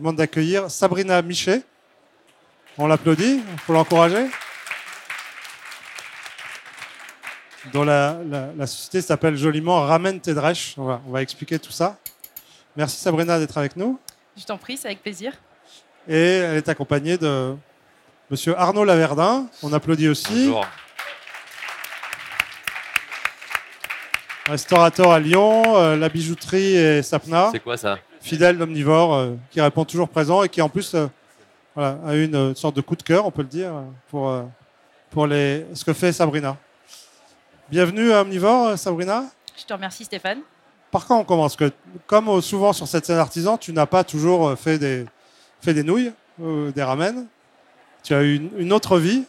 je vous demande d'accueillir Sabrina Michet. On l'applaudit pour l'encourager. Dont la, la- la société s'appelle joliment. On va, on va expliquer tout ça. Merci Sabrina d'être avec nous. Je t'en prie, c'est avec plaisir. Et elle est accompagnée de Monsieur Arnaud Laverdin. On applaudit aussi. Bonjour. Restaurateur à Lyon, euh, la bijouterie et Sapna. C'est quoi ça? Fidèle omnivore euh, qui répond toujours présent et qui en plus euh, voilà, a une euh, sorte de coup de cœur, on peut le dire, pour, euh, pour les, ce que fait Sabrina. Bienvenue à Omnivore, Sabrina. Je te remercie Stéphane. Par quoi on commence? Que, Comme souvent sur cette scène artisan, tu n'as pas toujours fait des, fait des nouilles, euh, des ramen. Tu as eu une, une autre vie.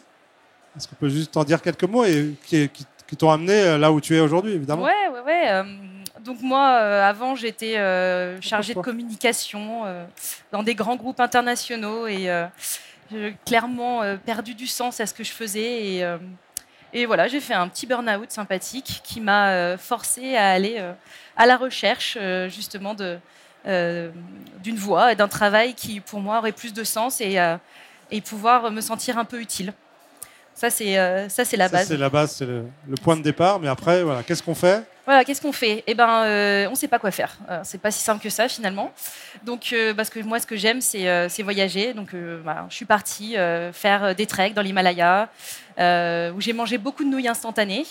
Est-ce qu'on peut juste en dire quelques mots et qui, qui- qui t'ont amené là où tu es aujourd'hui, évidemment? Ouais, ouais, ouais. euh, donc moi, euh, avant, j'étais euh, chargée de communication euh, dans des grands groupes internationaux et j'ai clairement perdu du sens à ce que je faisais. Et, et voilà, j'ai fait un petit burn-out sympathique qui m'a euh, forcé à aller à la recherche justement de, d'une voie et d'un travail qui, pour moi, aurait plus de sens et, et pouvoir me sentir un peu utile. Ça, c'est euh, la base. C'est la base, c'est le, le point de départ. Mais après, voilà, qu'est-ce qu'on fait? Voilà, qu'est-ce qu'on fait? Eh ben, euh, on ne sait pas quoi faire. Euh, c'est pas si simple que ça finalement. Donc, euh, parce que moi, ce que j'aime, c'est c'est voyager. Donc, je suis partie faire des treks dans l'Himalaya, où j'ai mangé beaucoup de nouilles instantanées,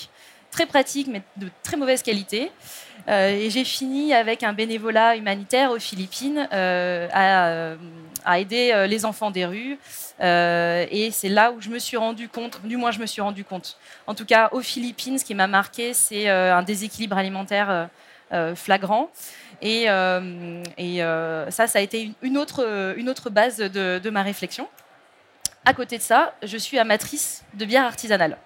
très pratiques mais de très mauvaise qualité. Euh, et j'ai fini avec un bénévolat humanitaire aux Philippines euh, à, euh, à aider les enfants des rues. Et c'est là où je me suis rendu compte, du moins je me suis rendu compte. En tout cas, aux Philippines, ce qui m'a marqué, c'est un déséquilibre alimentaire flagrant. Et, ça, ça a été une, autre, une autre base de ma réflexion. À côté de ça, je suis amatrice de bière artisanale.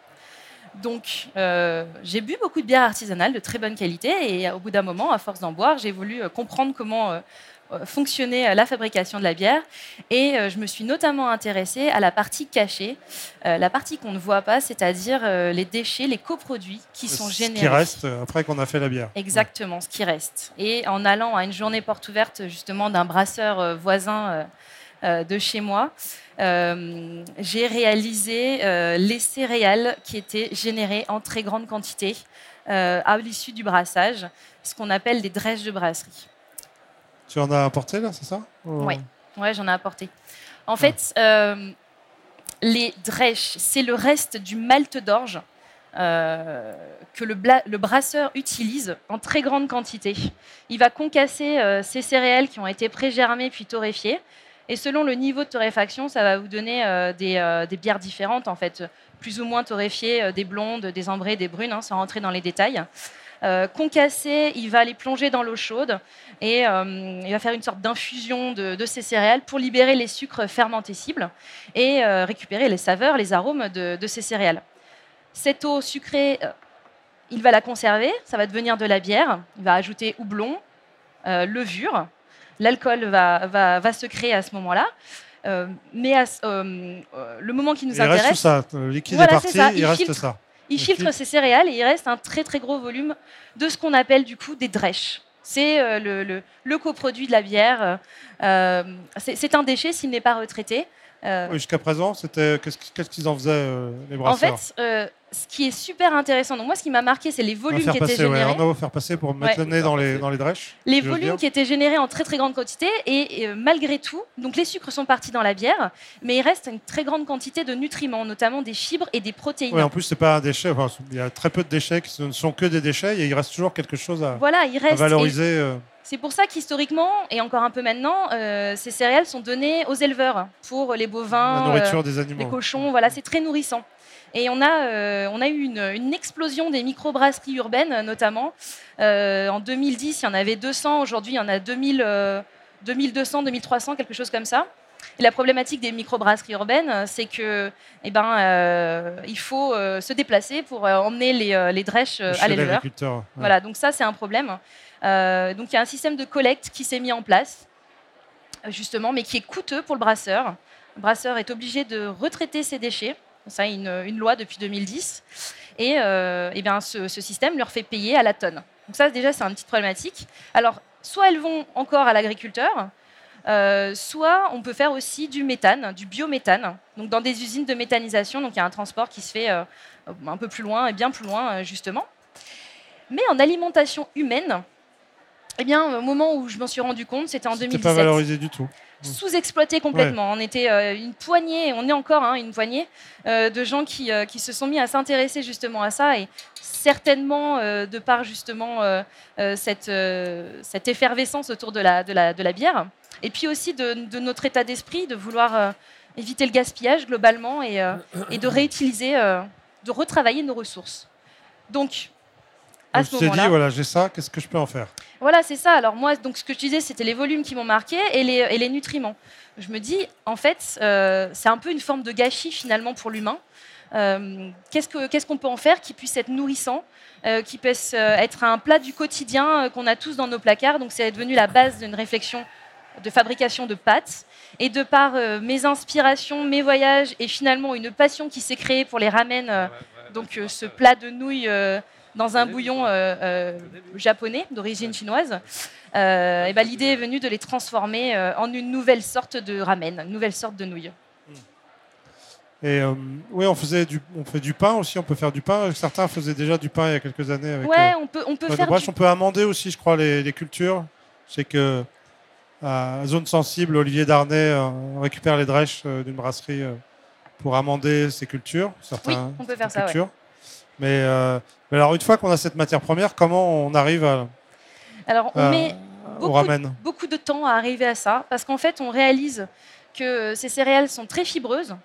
Donc, euh, j'ai bu beaucoup de bière artisanale de très bonne qualité et au bout d'un moment, à force d'en boire, j'ai voulu euh, comprendre comment euh, fonctionnait la fabrication de la bière et euh, je me suis notamment intéressée à la partie cachée, la partie qu'on ne voit pas, c'est-à-dire les déchets, les coproduits qui sont Ce générés. qui reste après qu'on a fait la bière. Exactement, ce qui reste. Et en allant à une journée porte ouverte justement d'un brasseur voisin de chez moi, euh, j'ai réalisé euh, les céréales qui étaient générées en très grande quantité euh, à l'issue du brassage, ce qu'on appelle des drèches de brasserie. Tu en as apporté là, c'est ça? Oui. Ouais, j'en ai apporté. En fait, euh, les drèches, c'est le reste du malt d'orge euh, que le, brasseur utilise en très grande quantité. Il va concasser euh, ces céréales qui ont été pré-germées puis torréfiées. Et selon le niveau de torréfaction, ça va vous donner euh, des, euh, des bières différentes, en fait, plus ou moins torréfiées, euh, des blondes, des ambrées, des brunes, hein, sans rentrer dans les détails. Concassé, il va les plonger dans l'eau chaude et il va faire une sorte d'infusion de, de ces céréales pour libérer les sucres fermentescibles et euh, récupérer les saveurs, les arômes de, de ces céréales. Cette eau sucrée, il va la conserver, ça va devenir de la bière. Il va ajouter houblon, levure. L'alcool va, va, va se créer à ce moment-là. Euh, mais à euh, euh, le moment qui nous Il reste tout intéresse, ça. Le liquide Voilà, est parti, ça, il, il reste filtre. ça. il filtre ces céréales et il reste un très très gros volume de ce qu'on appelle du coup des drèches. C'est le, le- le coproduit de la bière. Euh, c'est un déchet s'il n'est pas retraité. Oui, Jusqu'à présent, c'était qu'est-ce qu'ils en faisaient les en brasseurs? fait, euh, ce qui est super intéressant, donc moi ce qui m'a marqué, c'est les volumes qui étaient passer, ouais, générés. Arnaud va faire passer pour mettre Ouais. le nez dans les, dans les drèches. Les si volumes qui étaient générés en très très grande quantité et, et, euh, malgré tout, donc les sucres sont partis dans la bière, mais il reste une très grande quantité de nutriments, notamment des fibres et des protéines. Ouais, en plus, c'est pas un déchet. enfin, il y a très peu de déchets qui ne sont que des déchets et il reste toujours quelque chose à, Voilà, il à reste. et valoriser. euh. C'est pour ça qu'historiquement, et encore un peu maintenant, euh, ces céréales sont données aux éleveurs pour les bovins, la nourriture euh, des animaux. les cochons. Voilà, c'est très nourrissant. Et on a, euh, on a eu une, une explosion des microbrasseries urbaines, notamment. Euh, en 2010, il y en avait 200. Aujourd'hui, il y en a 2000, euh, 2200, 2300, quelque chose comme ça. Et la problématique des microbrasseries urbaines, c'est que, eh ben, euh, il faut se déplacer pour emmener les, les drèches à l'éleveur. ouais. Voilà, donc ça, c'est un problème. Donc il y a un système de collecte qui s'est mis en place, justement, mais qui est coûteux pour le brasseur. Le brasseur est obligé de retraiter ses déchets. Ça, une, une loi depuis 2010. Et, euh, eh bien, ce, ce système leur fait payer à la tonne. Donc ça, déjà, c'est une petite problématique. Alors, soit elles vont encore à l'agriculteur, soit on peut faire aussi du méthane, du biométhane, donc dans des usines de méthanisation. Donc il y a un transport qui se fait un peu plus loin et bien plus loin justement. Mais en alimentation humaine, eh bien, au moment où je m'en suis rendu compte, c'était en 2017. pas valorisé du tout. Sous-exploité complètement. On était euh, une poignée, on est encore hein, une poignée euh, de gens qui, euh, qui, se sont mis à s'intéresser justement à ça et certainement de par justement cette, cette, effervescence autour de la, de, la, de la, bière et puis aussi de, de notre état d'esprit de vouloir éviter le gaspillage globalement et, et de réutiliser, de retravailler nos ressources. Donc, à ce moment-là. dit, voilà, j'ai ça, qu'est-ce que je peux en faire Voilà, c'est ça. Alors moi, donc ce que je disais, c'était les volumes qui m'ont marqué et les, et les, nutriments. Je me dis, en fait, euh, c'est un peu une forme de gâchis finalement pour l'humain. Euh, qu'est-ce qu'on peut en faire qui puisse être nourrissant, euh, qui puisse être un plat du quotidien qu'on a tous dans nos placards. Donc c'est devenu la base d'une réflexion de fabrication de pâtes. Et de par mes inspirations, mes voyages et finalement une passion qui s'est créée pour les ramen, donc ce plat de nouilles dans un bouillon euh, euh, japonais d'origine chinoise. Euh, et ben, l'idée est venue de les transformer en une nouvelle sorte de ramen, une nouvelle sorte de nouille. Et oui, on faisait du, on fait du pain aussi. On peut faire du pain. Certains faisaient déjà du pain il y a quelques années. Avec, ouais, on peut, on peut faire. On peut amender aussi, je crois, les, cultures. Sais que à zone sensible, Olivier Darnay récupère les drèches d'une brasserie pour amender ses cultures. Certains, oui, on peut faire ça. Mais mais alors, une fois qu'on a cette matière première, comment on arrive à. Alors, on met beaucoup, de temps à arriver à ça, parce qu'en fait, on réalise que ces céréales sont très fibreuses.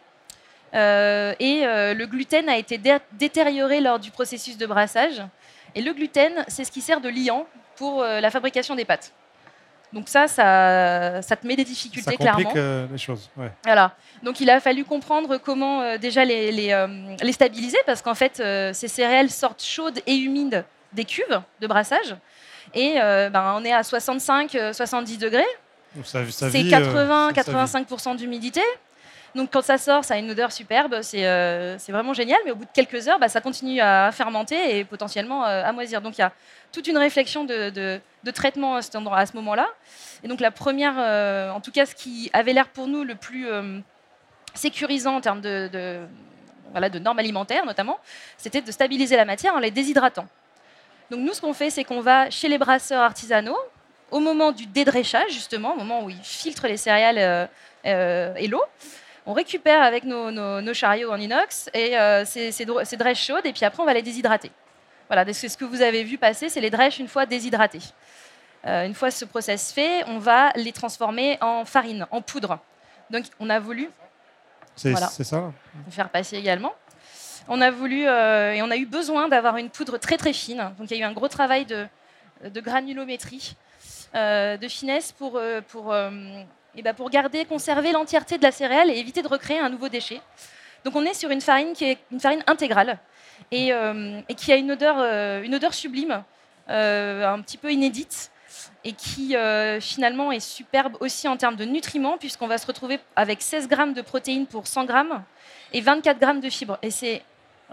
Euh, et euh, le gluten a été détérioré lors du processus de brassage. Et le gluten, c'est ce qui sert de liant pour euh, la fabrication des pâtes. Donc ça, ça, ça, te met des difficultés, ça clairement. Euh, les choses. Voilà. Donc il a fallu comprendre comment euh, déjà les, les, euh, les, stabiliser, parce qu'en fait, ces céréales sortent chaudes et humides des cuves de brassage. Et ben, on est à 65-70 degrés. C'est 80-85% d'humidité. Donc quand ça sort, ça a une odeur superbe, c'est vraiment génial, mais au bout de quelques heures, bah, ça continue à fermenter et potentiellement à moisir. Donc il y a toute une réflexion de, traitement à, ce moment-là. Et donc la première, euh, en tout cas ce qui avait l'air pour nous le plus euh, sécurisant en termes de, normes alimentaires notamment, c'était de stabiliser la matière en les déshydratant. Donc nous ce qu'on fait, c'est qu'on va chez les brasseurs artisanaux, au moment du dédréchage justement, au moment où ils filtrent les céréales euh, et l'eau, on récupère avec nos, chariots en inox et ces, ces, ces drèches chaudes et puis après on va les déshydrater. Voilà, ce que vous avez vu passer, c'est les drèches une fois déshydratées. Euh, une fois ce process fait, on va les transformer en farine, en poudre. Donc on a voulu c'est ça. faire passer également. On a voulu euh, et on a eu besoin d'avoir une poudre très très fine. Donc il y a eu un gros travail de, granulométrie, euh, de finesse pour, pour, et ben pour garder, conserver l'entièreté de la céréale et éviter de recréer un nouveau déchet. Donc on est sur une farine qui est une farine intégrale euh, et, qui a une odeur, euh, une odeur sublime, euh, un petit peu inédite et qui finalement est superbe aussi en termes de nutriments, puisqu'on va se retrouver avec 16 grammes de protéines pour 100 grammes et 24 grammes de fibres.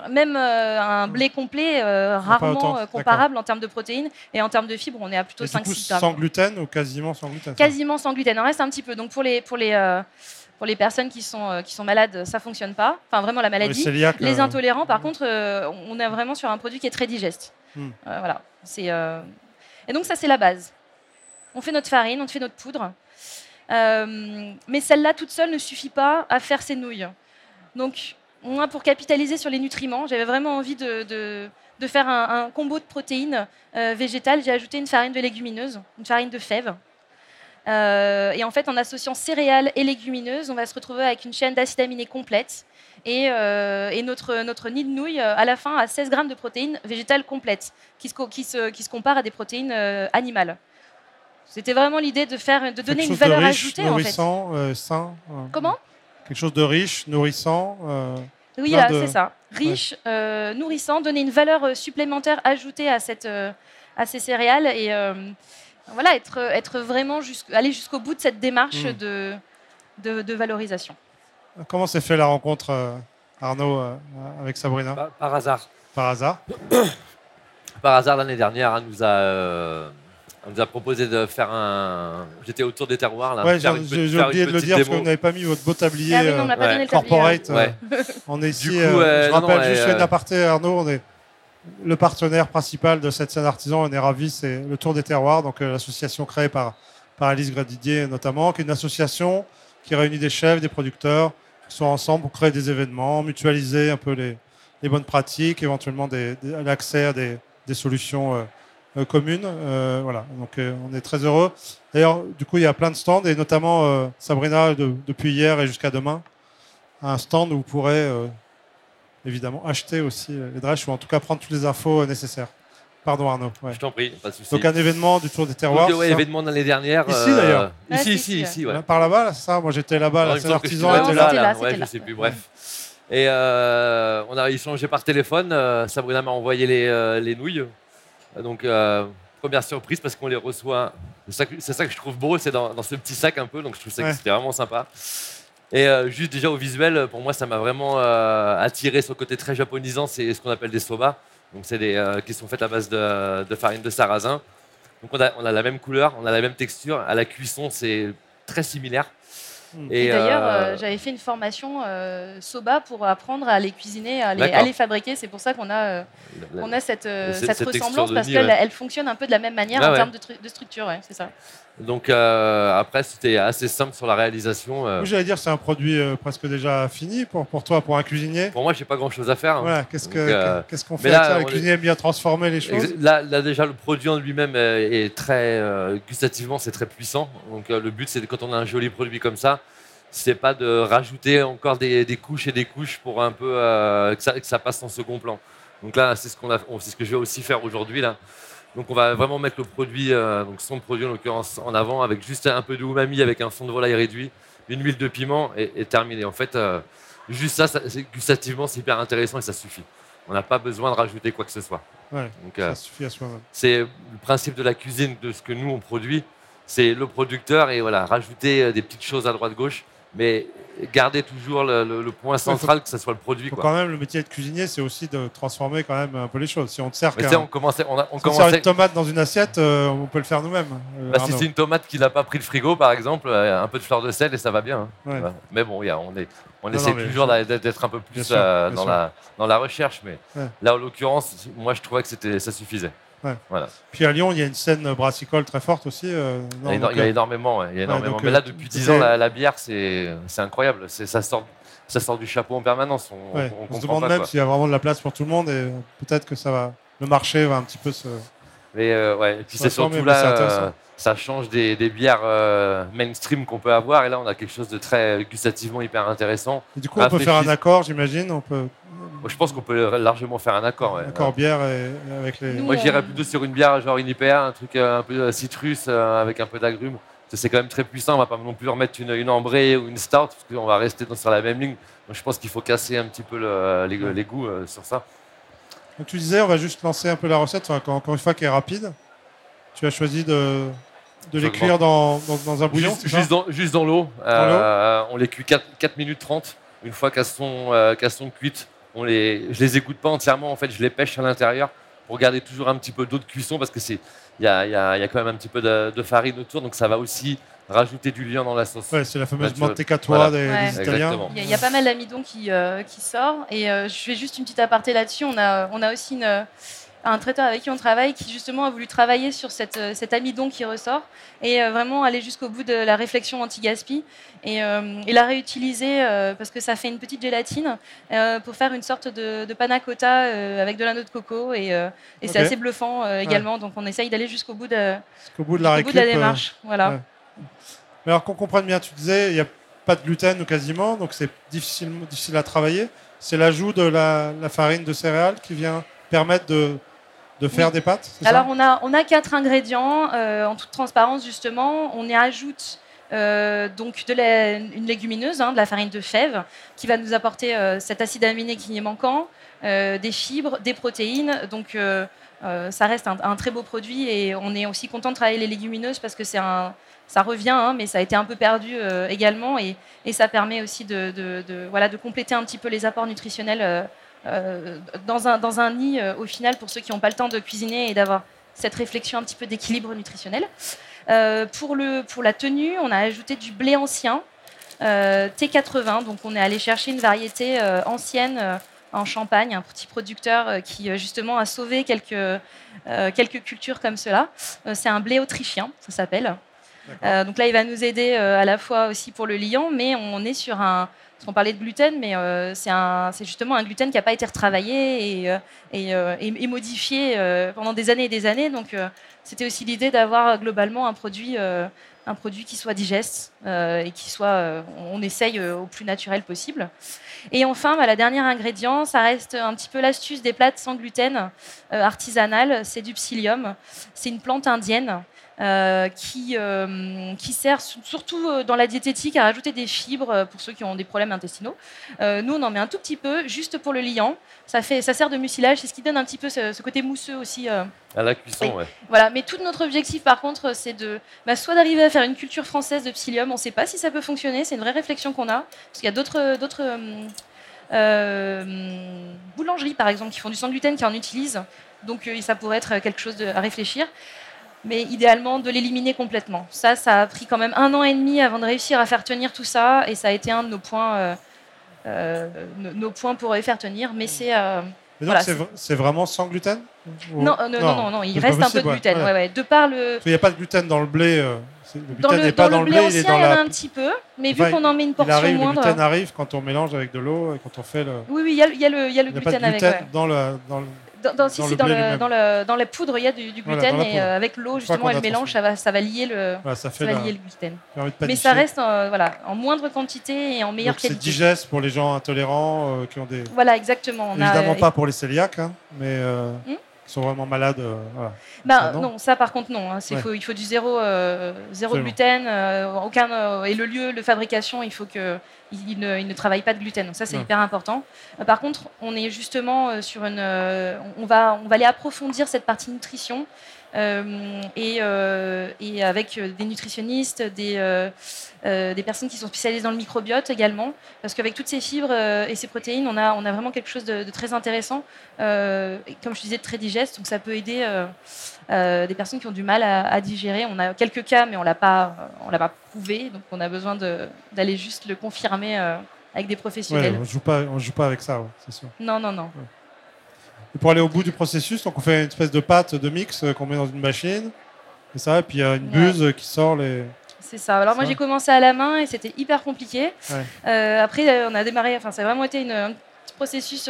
Même un blé complet rarement comparable en termes de protéines et en termes de fibres, on est à plutôt 5-6 grammes. Sans gluten ou quasiment sans gluten Quasiment sans gluten. Il en reste un petit peu. Donc pour les, pour les, pour les personnes qui sont, euh, qui sont malades, ça fonctionne pas. Enfin, vraiment la maladie. les intolérants, par contre, euh, on est vraiment sur un produit qui est très digeste. Hmm. Euh, voilà. C'est, Et donc, ça, c'est la base. On fait notre farine, on fait notre poudre. mais celle-là, toute seule, ne suffit pas à faire ces nouilles. Donc, moi, pour capitaliser sur les nutriments, j'avais vraiment envie de, de, faire un, un, combo de protéines végétales. J'ai ajouté une farine de légumineuse, une farine de fèves. Euh, et en fait, en associant céréales et légumineuses, on va se retrouver avec une chaîne d'acides aminés complète. Et, euh, notre, notre nid de nouilles, à la fin, a 16 grammes de protéines végétales complètes, qui se, qui se, qui se comparent à des protéines euh, animales. C'était vraiment l'idée de, faire, de donner une valeur ajoutée. Nourrissant, en fait. sain. Comment? Quelque chose de riche, nourrissant. Oui, c'est ça. Riche, nourrissant, donner une valeur supplémentaire ajoutée à, cette, à ces céréales. Et voilà, être, être vraiment aller jusqu'au bout de cette démarche hmm. de, de, valorisation. Comment s'est fait la rencontre, euh, Arnaud, euh, avec Sabrina? Par, hasard. Par hasard Par hasard, l'année dernière, elle nous a, euh, On nous a proposé de faire un. J'étais autour des terroirs là. Ouais, j'ai oublié de le dire parce que vous n'avez pas mis votre beau tablier Ah oui, non, on euh, n'a pas ouais. donné le tablier. corporate. Ouais. euh, On est ici. coup, euh, euh, je non, rappelle non, juste ouais, une euh, aparté, Arnaud. On est le partenaire principal de cette scène artisan. On est ravis. C'est le Tour des Terroirs, donc euh, l'association créée par, par Alice Gradidier notamment, qui est une association qui réunit des chefs, des producteurs, qui sont ensemble pour créer des événements, mutualiser un peu les, les bonnes pratiques, éventuellement l'accès à des, des solutions euh, communes. Euh, voilà. Donc euh, on est très heureux. D'ailleurs, du coup, il y a plein de stands et notamment euh, Sabrina de- depuis hier et jusqu'à demain un stand où vous pourrez euh, évidemment acheter aussi les drèches ou en tout cas prendre toutes les infos nécessaires. Pardon Arnaud. ouais. Je t'en prie, pas de souci. Donc un événement du Tour des Terroirs. Ça événement de l'année dernière. Ici, d'ailleurs. Ici, ici, ici, ouais. Là, Par là-bas, là, c'est ça Moi j'étais là-bas, la que artisan c'était était là. c'était là, ouais, je là. sais plus, bref. Et euh, on a échangé par téléphone. Sabrina m'a envoyé les, euh, les nouilles. Donc, euh, première surprise parce qu'on les reçoit. C'est ça, que- je trouve beau, c'est dans, dans ce petit sac un peu. Donc, je trouve ça que c'était vraiment sympa. Et euh, juste déjà au visuel, pour moi, ça m'a vraiment euh, attiré sur le côté très japonisant. C'est ce qu'on appelle des soba. Donc, c'est des qui sont faites à base de, de farine de sarrasin. Donc, on a, on a la même couleur, on a la même texture. À la cuisson, c'est très similaire. Mm. Et d'ailleurs, euh, euh, j'avais fait une formation euh, soba pour apprendre à les cuisiner, à les, D'accord. à les fabriquer. C'est pour ça qu'on a, euh, a cette, euh, cette- cette cette texture ressemblance parce qu'elle ouais. elle fonctionne un peu de la même manière Ah en ouais. termes de, tru- de structure. Ouais, c'est ça. Donc euh, après, c'était assez simple sur la réalisation. euh. J'allais dire c'est un produit euh, presque déjà fini pour, pour toi, pour un cuisinier. Pour moi, j'ai pas grand-chose à faire. hein. Voilà, qu'est-ce que- Donc, euh, qu'est-ce qu'on fait là, avec ça? Cuisiniers aiment bien transformer les choses. Là, là, déjà, le produit en lui-même est très gustativement, c'est très puissant. Donc le but, c'est quand on a un joli produit comme ça, c'est pas de rajouter encore des, des couches et des couches pour un peu que, ça, que ça passe en second plan. Donc là, c'est ce qu'on c'est ce que je vais aussi faire aujourd'hui là. Donc on va vraiment mettre le produit, euh, donc son produit en l'occurrence en avant avec juste un peu de umami avec un fond de volaille réduit, une huile de piment et, et terminé. En fait, euh, juste ça, ça c'est- gustativement, c'est hyper intéressant et ça suffit. On n'a pas besoin de rajouter quoi que ce soit. Ouais, Donc, euh, ça suffit à soi-même. c'est le principe de la cuisine, de ce que nous on produit. C'est le producteur et voilà, rajouter des petites choses à droite gauche, mais garder toujours le, le- le point central que ce soit le produit. Quoi. quand même, le métier de cuisinier, c'est aussi de transformer quand même un peu les choses. Si on te sert, sais, on commençait, on, a- on si on sert une tomate dans une assiette, euh, on peut le faire nous-mêmes. euh, bah, si c'est une tomate qui n'a pas pris le frigo, par exemple, euh, un peu de fleur de sel et ça va bien. hein. Ouais. Mais bon, y a- on, est, on Non, essaie non, toujours d'être un peu plus sûr, dans, la, dans la recherche. Mais Ouais. là, en l'occurrence, moi, je trouvais que ça suffisait. Puis à Lyon, il y a une scène brassicole très forte aussi. euh, Il y non, a, éno- donc, il y a euh, énormément. ouais, il y a énormément. donc, Mais euh, là, depuis 10 c'était- ans, la, la bière, c'est c'est incroyable. C'est- Ça sort, ça sort du chapeau en permanence. On, ouais, on, on se demande pas, même s'il y a vraiment de la place pour tout le monde et euh, peut-être que ça va, le marché va un petit peu se. Mais euh, ouais, et puis c'est surtout là, euh, ça change des, des bières euh, mainstream qu'on peut avoir. Et là, on a quelque chose de très gustativement hyper intéressant. Et du coup, on peut faire un accord, j'imagine. On peut Moi, je pense qu'on peut largement faire un accord. ouais. accord bière et, avec les. Nous, Moi, j'irais on- plutôt sur une bière genre une IPA, un truc euh, un peu euh, citrus euh, avec un peu d'agrumes. C'est quand même très puissant. On va pas non plus remettre une, une ambrée ou une stout parce qu'on va rester dans- sur la même ligne. Donc, je pense qu'il faut casser un petit peu le- les, les goûts euh, sur ça. Donc, tu disais, on va juste lancer un peu la recette, enfin, encore une fois, qui est rapide. Tu as choisi de, de les cuire dans, dans, dans un bouillon. Juste, dans, juste dans l'eau. Euh, on les cuit 4, 4 minutes 30. Une fois qu'elles sont, euh, qu'elles sont cuites, on les, je les égoutte pas entièrement. En fait, je les pêche à l'intérieur pour garder toujours un petit peu d'eau de cuisson parce que c'est, il y a, il y a- il y a quand même un petit peu de, de farine autour, donc ça va aussi rajouter du liant dans la sauce. Ouais, c'est la fameuse mantecatoire Voilà. des, Ouais. des Italiens. Il y, a- il y a pas mal d'amidon qui, euh, qui sort. Et euh, je fais juste une petite aparté là-dessus. On a, on a aussi une, euh, un traiteur avec qui on travaille qui justement a voulu travailler sur cette, euh, cet amidon qui ressort et euh, vraiment aller jusqu'au bout de la réflexion anti-gaspi et, euh, et la réutiliser euh, parce que ça fait une petite gélatine euh, pour faire une sorte de, de panna cotta euh, avec de la noix de coco et, euh, et c'est assez bluffant euh, également. Donc on essaye d'aller jusqu'au bout de, Jusqu'au bout de la jusqu'au bout de la récup, euh, démarche. Voilà. Mais alors qu'on comprenne bien, tu disais, il n'y a pas de gluten ou quasiment, donc c'est difficile, difficile à travailler. C'est l'ajout de la, la farine de céréales qui vient permettre de, de faire Oui. des pâtes Alors on a, on a quatre ingrédients euh, en toute transparence justement. On y ajoute euh, donc de la- une légumineuse, hein, de la farine de fève, qui va nous apporter euh, cet acide aminé qui est manquant, euh, des fibres, des protéines. Donc ça reste un, un très beau produit et on est aussi content de travailler les légumineuses parce que c'est un ça revient, hein, mais ça a été un peu perdu euh, également et, ça permet aussi de, compléter un petit peu les apports nutritionnels euh, euh, dans, un, nid au final pour ceux qui n'ont pas le temps de cuisiner et d'avoir cette réflexion un petit peu d'équilibre nutritionnel. pour, la tenue, on a ajouté du blé ancien, T80, donc on est allé chercher une variété ancienne en Champagne, un petit producteur qui justement a sauvé quelques cultures comme cela. C'est un blé autrichien, ça s'appelle. Donc là, il va nous aider à la fois aussi pour le liant, mais on est sur un, parce qu'on parlait de gluten, mais euh, c'est justement un gluten qui n'a pas été retravaillé et, euh, euh, modifié pendant des années et des années. Donc, c'était aussi l'idée d'avoir globalement un produit, un produit qui soit digeste et qui soit, on essaye au plus naturel possible. Et enfin, bah, la dernière ingrédient, ça reste un petit peu l'astuce des plats sans gluten artisanales, c'est du psyllium. C'est une plante indienne euh, qui, euh, qui sert surtout euh, dans la diététique à rajouter des fibres pour ceux qui ont des problèmes intestinaux. nous, on en met un tout petit peu, juste pour le liant. Ça, fait, ça sert de mucilage, c'est ce qui donne un petit peu ce, côté mousseux aussi. à la cuisson, oui. Voilà, mais tout notre objectif, par contre, c'est de bah, soit d'arriver à faire une culture française de psyllium. On ne sait pas si ça peut fonctionner, c'est une vraie réflexion qu'on a, parce qu'il y a d'autres d'autres boulangeries, par exemple, qui font du sans gluten, qui en utilisent. Donc, ça pourrait être quelque chose à réfléchir mais idéalement de l'éliminer complètement. Ça, ça a pris quand même un an et demi avant de réussir à faire tenir tout ça, et ça a été un de nos points, euh, euh, nos points pour les faire tenir. Mais c'est euh, c'est vraiment sans gluten non, non, non, non, il reste un peu de gluten. Ouais. De par le... Il n'y a pas de gluten dans le blé. Le gluten n'est pas dans, le blé, ancien, il, est dans il y en a un petit peu, mais vu qu'on en met une portion il arrive, moindre. Le gluten arrive quand on mélange avec de l'eau et quand on fait le. Oui, oui, il y a, y a le, y a le gluten, pas de gluten avec. Dans, le, dans, dans, dans, si, dans, le, dans, le, dans, la poudre, il y a du, gluten et euh, avec l'eau, justement, et le mélange, ça va, ça va lier le, ça, va lier le gluten. Mais ça reste euh, voilà, en moindre quantité et en meilleure qualité. C'est digeste pour les gens intolérants euh, qui ont des. Voilà, exactement. On Évidemment pas pour les cœliaques, hein, mais. Hmm sont vraiment malades. Voilà. Bah, non. ça par contre non. Hein. Faut, il faut du zéro, zéro gluten, aucun et le lieu de fabrication, il faut que il ne, il ne, travaille pas de gluten. Donc ça, c'est hyper important. Euh, par contre, on est justement euh, sur une... Euh, on, va, on va aller approfondir cette partie nutrition et, et, avec des nutritionnistes, des, des personnes qui sont spécialisées dans le microbiote également. Parce qu'avec toutes ces fibres et ces protéines, on a, on a vraiment quelque chose de, très intéressant. comme je disais, de très digeste. Donc ça peut aider des personnes qui ont du mal à, à, digérer. On a quelques cas, mais on ne l'a pas, prouvé. Donc on a besoin d'aller juste le confirmer euh, avec des professionnels. on pas, on joue pas avec ça, c'est sûr. Non, non, non. Et pour aller au bout du processus, donc on fait une espèce de pâte de mix euh, qu'on met dans une machine, et ça, et puis il y a une buse qui sort les. C'est ça. Alors moi j'ai commencé à la main et c'était hyper compliqué. Euh, après on a démarré, enfin ça a vraiment été une, un petit processus.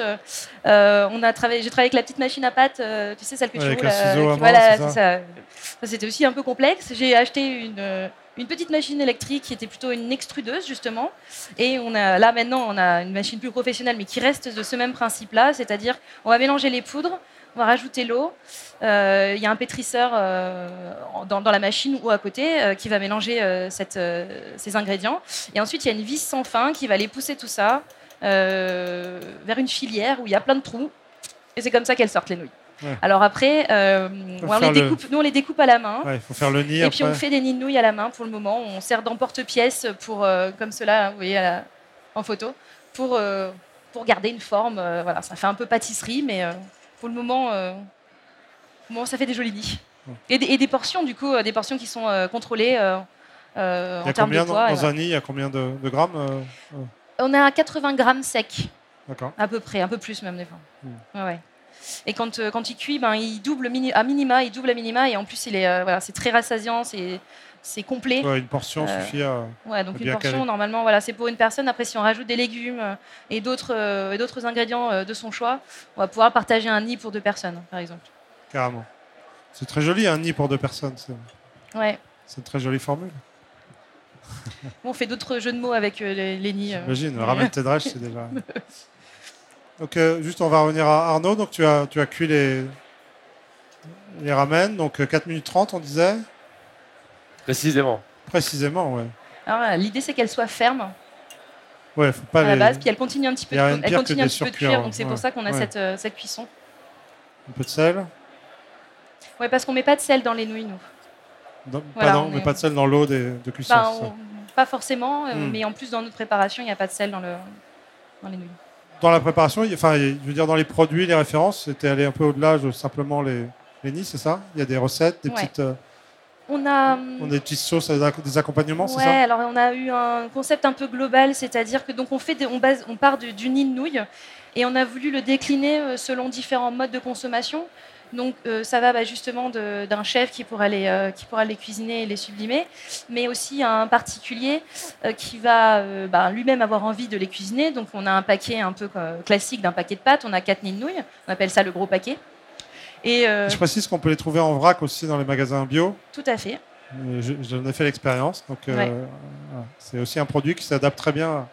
on a travaillé, j'ai travaillé avec la petite machine à pâte, tu sais celle que tu roules. voilà, ça. ça. C'était aussi un peu complexe. J'ai acheté une une petite machine électrique qui était plutôt une extrudeuse justement. Et on a là maintenant on a une machine plus professionnelle mais qui reste de ce même principe-là, c'est-à-dire on va mélanger les poudres, on va rajouter l'eau. Euh, il y a un pétrisseur euh, dans, la machine ou à côté euh, qui va mélanger ces ingrédients. Et ensuite il y a une vis sans fin qui va aller pousser tout ça vers une filière où il y a plein de trous. Et c'est comme ça qu'elles sortent les nouilles. Alors après, euh, on les découpe, nous on les découpe à la main. Il faut faire le nid. Et puis on fait des nids de nouilles à la main pour le moment. On sert d'emporte-pièce pour, euh, comme cela, vous voyez en photo, pour, euh, pour garder une forme. voilà, ça fait un peu pâtisserie, mais pour le moment, bon, ça fait des jolis nids. Et, des portions, du coup, des portions qui sont contrôlées en termes de poids. Dans un nid, il y a combien de, grammes On a 80 grammes secs. À peu près, un peu plus même des fois. Hmm. ouais. Et quand, euh, quand il cuit, ben, il double à minima, il double à minima, et en plus, il est, euh, voilà, c'est très rassasiant, c'est, c'est complet. une portion euh, suffit à. Ouais, donc une portion, normalement, voilà, c'est pour une personne. Après, si on rajoute des légumes et d'autres, et d'autres ingrédients de son choix, on va pouvoir partager un nid pour deux personnes, par exemple. Carrément. C'est très joli, un nid pour deux personnes. C'est... Ouais. C'est une très jolie formule. on fait d'autres jeux de mots avec les, nids. J'imagine, ramen Tedrash, c'est déjà. Donc, euh, juste, on va revenir à Arnaud. Donc, tu as, tu as cuit les, les ramen. Donc, 4 euh, minutes 30, on disait Précisément. Précisément, ouais. Alors, l'idée, c'est qu'elle soit ferme. Ouais, faut pas à la base, puis elle continue un petit peu, de, elle continue un petit peu de cuire, donc c'est pour ça qu'on a cette, euh, cette, cuisson. Un peu de sel Ouais, parce qu'on met pas de sel dans les nouilles, nous. voilà, on, met pas de sel dans l'eau de cuisson. Bah, pas forcément, hmm. mais en plus, dans notre préparation, il n'y a pas de sel dans, le, dans les nouilles dans la préparation, enfin, je veux dire, dans les produits, les références, c'était aller un peu au-delà de simplement les, Lénie, c'est ça? Il y a des recettes, des Ouais. petites, euh, On a. on a des petites sauces, des ac- des accompagnements, c'est ça? Alors on a eu un concept un peu global, c'est-à-dire que donc on fait, des- on base, on part du nid de nouilles et on a voulu le décliner euh, selon différents modes de consommation. Donc euh, ça va bah, justement d'un chef qui pourra les euh, qui pourra les cuisiner et les sublimer, mais aussi un particulier euh, qui va bah, lui-même avoir envie de les cuisiner. Donc on a un paquet un peu classique d'un paquet de pâtes, on a quatre nids de nouilles, on appelle ça le gros paquet. Et Je précise qu'on peut les trouver en vrac aussi dans les magasins bio. tout à fait. Je- J'en ai fait l'expérience. Donc, Ouais. c'est aussi un produit qui s'adapte très bien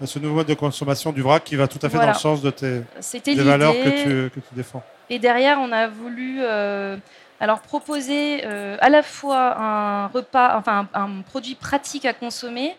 à ce nouveau mode de consommation du vrac qui va tout à fait Voilà. dans le sens de tes des valeurs que tu, que tu défends. Et derrière, on a voulu euh, alors proposer euh, à la fois un repas, enfin un, un produit pratique à consommer,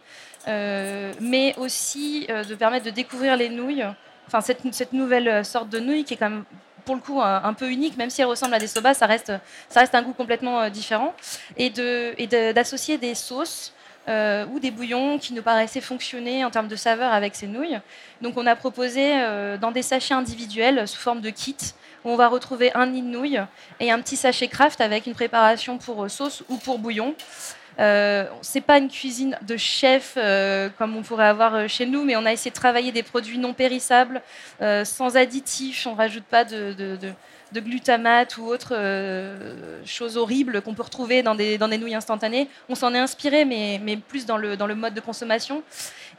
euh, mais aussi de permettre de découvrir les nouilles. Enfin, cette, cette nouvelle sorte de nouille qui est quand même pour le coup un, peu unique, même si elle ressemble à des soba, ça reste, ça reste un goût complètement différent. Et de- et de- d'associer des sauces euh, ou des bouillons qui nous paraissaient fonctionner en termes de saveur avec ces nouilles. Donc on a proposé euh, dans des sachets individuels sous forme de kit où on va retrouver un nid de nouilles et un petit sachet craft avec une préparation pour euh, sauce ou pour bouillon. Euh, c'est pas une cuisine de chef euh, comme on pourrait avoir chez nous, mais on a essayé de travailler des produits non périssables, sans additifs. On rajoute pas de- de glutamate ou autre euh, chose horrible qu'on peut retrouver dans des, dans des nouilles instantanées. On s'en est inspiré, mais, mais plus dans le, dans le mode de consommation.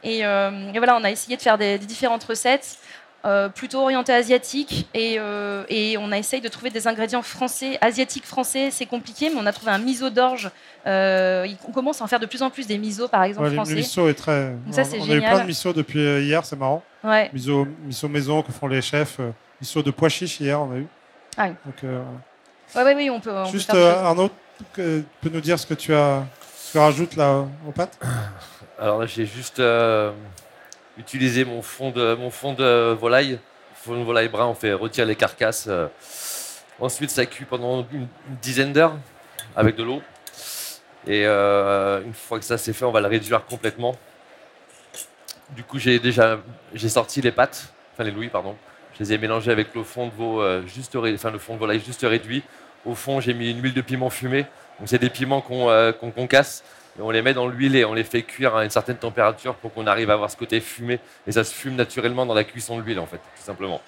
Et, euh, et voilà, on a essayé de faire des, des différentes recettes. euh, plutôt orientées asiatiques et, euh, et on a essayé de trouver des ingrédients français, asiatiques français, c'est compliqué, mais on a trouvé un miso d'orge. On commence à en faire de plus en plus des misos, par exemple, Ouais, le- le français. miso est très. ça, c'est on a eu génial. plein de miso depuis hier, c'est marrant. Ouais. Miso, miso maison que font les chefs. miso de pois chiche hier, on a eu. Ah oui. Donc, euh, Ouais, ouais, oui, on peut. on peut juste faire euh. Arnaud, tu peux nous dire ce que tu as, ce que tu rajoutes là aux pâtes Alors là, j'ai juste euh, utilisé mon fond de, mon fond de volaille. Fond de volaille brun, on fait retirer les carcasses. euh. Ensuite, ça cuit pendant une, une dizaine d'heures avec de l'eau. Et euh, une fois que ça c'est fait, on va le réduire complètement. Du coup, j'ai déjà j'ai sorti les pâtes, enfin les louis, pardon. Je les ai mélangées avec le fond de veau euh, juste enfin le fond de volaille juste réduit. Au fond, j'ai mis une huile de piment fumé. Donc c'est des piments qu'on euh, concasse et on les met dans l'huile et on les fait cuire à une certaine température pour qu'on arrive à avoir ce côté fumé et ça se fume naturellement dans la cuisson de l'huile en fait, tout simplement.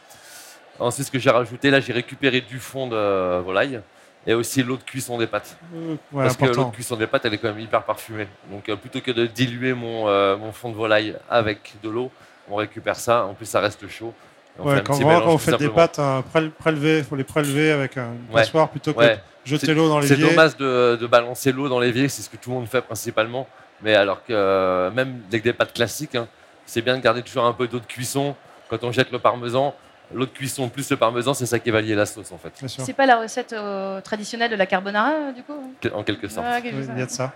Ensuite, ce que j'ai rajouté là, j'ai récupéré du fond de volaille et aussi l'eau de cuisson des pâtes. Euh, ouais, Parce que l'eau de cuisson des pâtes, elle est quand même hyper parfumée. Donc euh, plutôt que de diluer mon, euh, mon fond de volaille avec de l'eau, on récupère ça. En plus, ça reste chaud. On Ouais, fait un quand, mélange, quand vous tout faites des pâtes euh, préle- prélevées, il faut les prélever avec un une Ouais. passoire plutôt que Ouais. de jeter l'eau dans C'est l'évier. dommage de, de balancer l'eau dans l'évier, c'est ce que tout le monde fait principalement. Mais alors que euh, même avec des pâtes classiques, hein, c'est bien de garder toujours un peu d'eau de cuisson. Quand on jette le parmesan, l'eau de cuisson plus le parmesan, c'est ça qui va lier la sauce en fait. C'est pas la recette euh, traditionnelle de la carbonara, euh, du coup en quelque sorte. Ouais, quelque Oui, chose il y a de ça.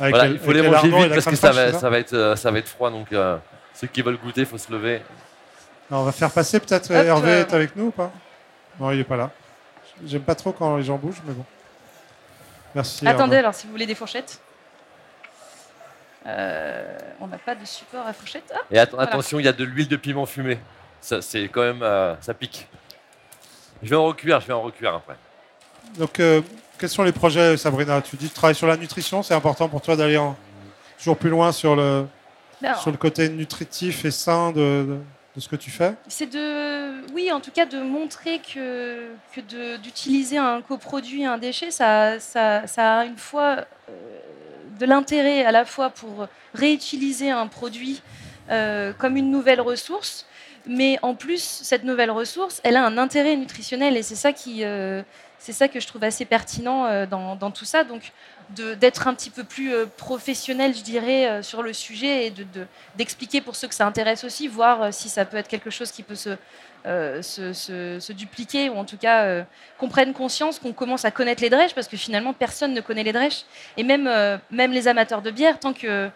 Avec Voilà, les- il faut les manger vite parce que ça va, c'est ça? ça va être, euh, ça va être froid. Donc euh, ceux qui veulent goûter, il faut se lever. Alors, on va faire passer peut-être Hop, Hervé euh, est avec nous ou pas? Non, il est pas là. J'aime pas trop quand les gens bougent, mais bon. Merci. Attendez, Hervé. alors si vous voulez des fourchettes. Euh, on n'a pas de support à fourchette. Ah, Et att- Voilà. attention, il y a de l'huile de piment fumé. Ça, c'est quand même, euh, ça pique. Je vais en recuire, je vais en recuire après. Donc, euh, quels sont les projets, Sabrina? Tu dis que tu travailles sur la nutrition, c'est important pour toi d'aller en- toujours plus loin sur le, sur le côté nutritif et sain de, de- de ce que tu fais C'est de, oui, en tout cas, de montrer que, que d'utiliser un coproduit, un déchet, ça, ça, ça a une fois euh, de l'intérêt à la fois pour réutiliser un produit euh, comme une nouvelle ressource, mais en plus, cette nouvelle ressource, elle a un intérêt nutritionnel et c'est ça qui, euh, c'est ça que je trouve assez pertinent dans, dans tout ça. Donc, d'être un petit peu plus euh, professionnel, je dirais, euh, sur le sujet et de, de- d'expliquer pour ceux que ça intéresse aussi, voir euh, si ça peut être quelque chose qui peut se, se, se- dupliquer ou en tout cas qu'on prenne conscience qu'on commence à connaître les drèches parce que finalement personne ne connaît les drèches. Et même, même les amateurs de bière tant que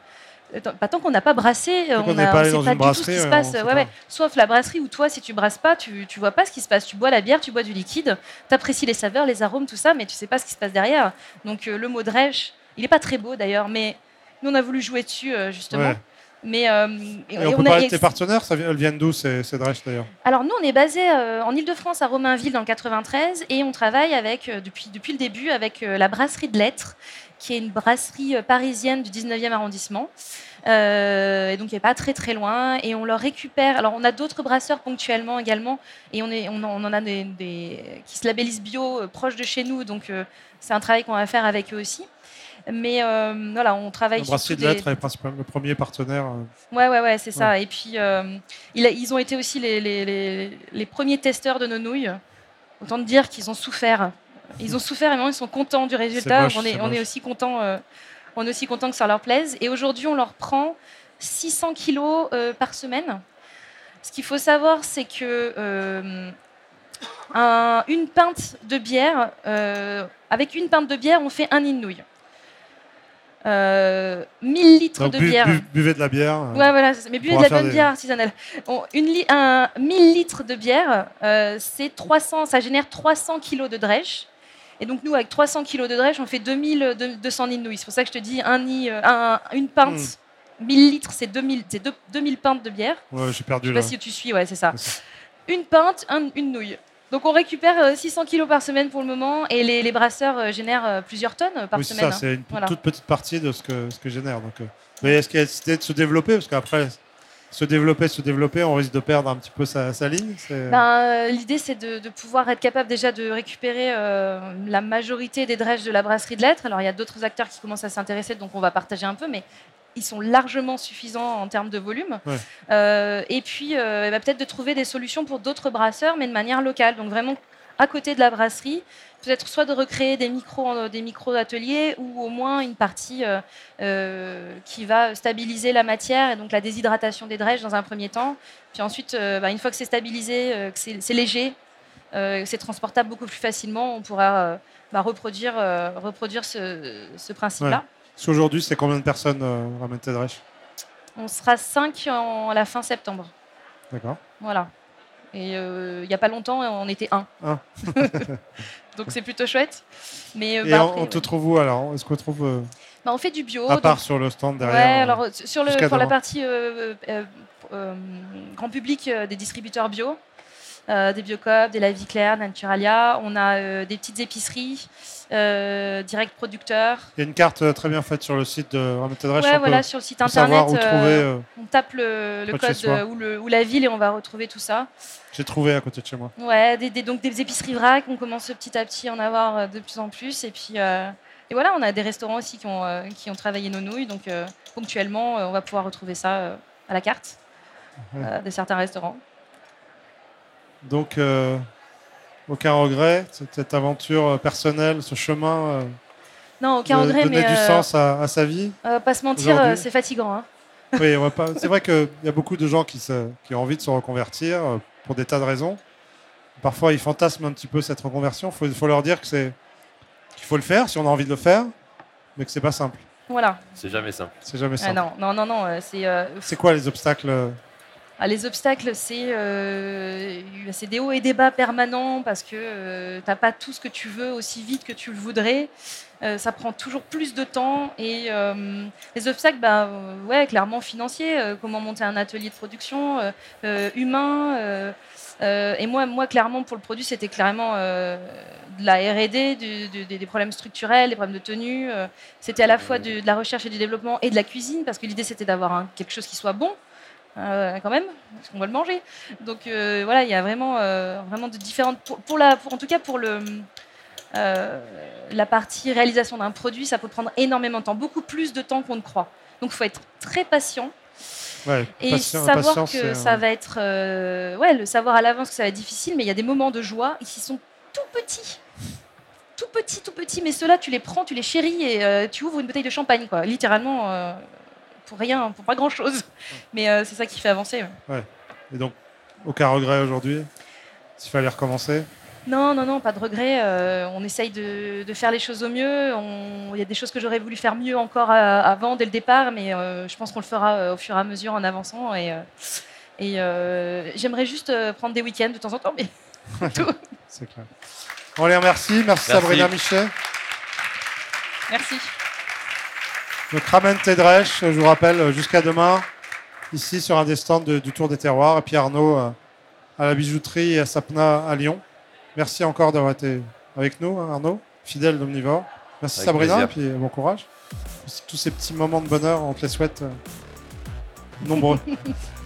euh, tant- pas tant qu'on n'a pas brassé, euh, on n'est a- pas on dans pas une du tout ce qui se ouais, passe. on Ouais, ouais. Sauf la brasserie où toi, si tu brasses pas, tu, tu vois pas ce qui se passe. Tu bois la bière, tu bois du liquide, tu apprécies les saveurs, les arômes, tout ça, mais tu sais pas ce qui se passe derrière. Donc euh, le mot drèche, il est pas très beau d'ailleurs, mais nous on a voulu jouer dessus euh, justement. Mais euh, et on, peut parler de tes partenaires, ça, elles viennent d'où ces, ces drèches d'ailleurs? Alors nous, on est basé euh, en Ile-de-France, à Romainville, dans le 93, et on travaille avec, euh, depuis, depuis le début avec la brasserie de Lettres, qui est une brasserie parisienne du 19e arrondissement. et donc, il n'est pas très très loin. Et on leur récupère. Alors, on a d'autres brasseurs ponctuellement également. Et on, est, on, en a des, des, qui se labellisent bio proches de chez nous. Donc, c'est un travail qu'on va faire avec eux aussi. Mais euh, voilà, on travaille. sur de lettres est le premier partenaire. Euh. Ouais, ouais, ouais, c'est ça. Et puis, euh, ils ont été aussi les, les, les, premiers testeurs de nos nouilles. Autant dire qu'ils ont souffert. Ils ont souffert et ils sont contents du résultat. on, est, on est, aussi contents. on est aussi content que ça leur plaise. Et aujourd'hui, on leur prend 600 kilos par semaine. Ce qu'il faut savoir, c'est que un, une pinte de bière, avec une pinte de bière, on fait un nid de nouilles. 1000 euh, litres de bière. buvez de la bière. Euh, ouais, voilà, mais buvez de la bonne bière artisanale. une un, 1000 litres de bière, euh, c'est 300, ça génère 300 kilos de drèche. Et donc, nous, avec 300 kilos de drèche, on fait 2200 nids de nouilles. C'est pour ça que je te dis, un nid, un, une pinte, 1000 hmm. litres, c'est 2000, 2000 pintes de bière. Ouais, j'ai perdu je sais pas si tu suis, ouais, c'est ça. Une pinte, une nouille. Donc on récupère 600 euh, kilos par semaine pour le moment et les, brasseurs euh, génèrent euh, plusieurs tonnes par oui, semaine. Ça, c'est une toute petite partie de ce que, ce que génère. Donc, mais est-ce qu'il y a de se développer? Parce qu'après, se développer, se développer, on risque de perdre un petit peu sa, ligne ben, L'idée, c'est de, pouvoir être capable déjà de récupérer la majorité des drèches de la brasserie de lettres. Alors, il y a d'autres acteurs qui commencent à s'intéresser, donc on va partager un peu, mais ils sont largement suffisants en termes de volume. Euh, et puis, euh, ben, peut-être de trouver des solutions pour d'autres brasseurs, mais de manière locale. Donc vraiment à côté de la brasserie, peut-être soit de recréer des micros, euh, des micros ateliers ou au moins une partie qui va stabiliser la matière et donc la déshydratation des drèches dans un premier temps. Puis ensuite, bah, une fois que c'est stabilisé, que c'est léger, que c'est transportable beaucoup plus facilement, on pourra bah, reproduire, reproduire ce, principe-là. Aujourd'hui, c'est combien de personnes euh, ramènent Tedrech On sera 5 en, à la fin septembre. D'accord. Voilà. Et euh, il n'y a pas longtemps, on était un. Donc c'est plutôt chouette. Mais, euh, Et bah, on, te trouve où alors? Est-ce qu'on trouve euh, bah, On fait du bio. À part sur le stand derrière. Ouais, alors sur le, pour la partie grand public des distributeurs bio, des Biocop, des La Vie Claire, Naturalia, on a des petites épiceries. Euh, direct producteur. Il y a une carte euh, très bien faite sur le site de Rameté Ouais, voilà, sur le site internet. Euh, on tape le, code ou, le, ou, la ville et on va retrouver tout ça. J'ai trouvé à côté de chez moi. Ouais, des, donc des épiceries vrac, on commence petit à petit à en avoir de plus en plus. Et puis, et voilà, on a des restaurants aussi qui ont, qui ont travaillé nos nouilles. Donc, ponctuellement, on va pouvoir retrouver ça à la carte de certains restaurants. Donc, aucun regret, cette aventure euh, personnelle, ce chemin euh, Non, aucun regret, donner du euh, sens à, sa vie Pas se mentir, c'est fatigant. Hein. Oui, c'est vrai qu'il y a beaucoup de gens qui, qui, ont envie de se reconvertir pour des tas de raisons. Parfois, ils fantasment un petit peu cette reconversion. Il faut, leur dire que c'est qu'il faut le faire si on a envie de le faire, mais que c'est pas simple. Voilà. C'est jamais simple. C'est jamais simple. non, non, non, non. C'est. C'est quoi les obstacles ah, les obstacles, euh, c'est des hauts et des bas permanents parce que euh, tu n'as pas tout ce que tu veux aussi vite que tu le voudrais. Euh, ça prend toujours plus de temps. Et les obstacles, bah, ouais, clairement financiers. comment monter un atelier de production humain et moi, moi, clairement, pour le produit, c'était clairement de la R&D, des problèmes structurels, des problèmes de tenue. c'était à la fois de, la recherche et du développement et de la cuisine, parce que l'idée, c'était d'avoir quelque chose qui soit bon, euh, quand même, parce qu'on va le manger. Donc euh, voilà, il y a vraiment, euh, vraiment de différentes. Pour, la, en tout cas, pour le, la partie réalisation d'un produit, ça peut prendre énormément de temps, beaucoup plus de temps qu'on ne croit. Donc il faut être très patient. et savoir que ça va être. ouais, le savoir à l'avance que ça va être difficile, mais il y a des moments de joie qui sont tout petits tout petits, tout petits, mais ceux-là, tu les prends, tu les chéris et tu ouvres une bouteille de champagne, quoi. Littéralement, pour rien, pour pas grand chose. Mais euh, c'est ça qui fait avancer. Ouais. Et donc, aucun regret aujourd'hui? S'il fallait recommencer? Non, non, non, pas de regret. Euh, on essaye de, faire les choses au mieux. Il y a des choses que j'aurais voulu faire mieux encore euh, avant, dès le départ, mais je pense qu'on le fera au fur et à mesure en avançant. Et, et j'aimerais juste prendre des week-ends de temps en temps, mais C'est clair. On les remercie. Merci, Sabrina Michel. Merci. Donc Ramen Tedresh, je vous rappelle, jusqu'à demain, ici sur un des stands de- du Tour des Terroirs. Et puis Arnaud euh, à la bijouterie et à Sapna à Lyon. Merci encore d'avoir été avec nous, hein, Arnaud, fidèle d'Omnivore. Merci Avec Sabrina, plaisir. et puis euh, bon courage. Tous ces petits moments de bonheur, on te les souhaite euh, nombreux.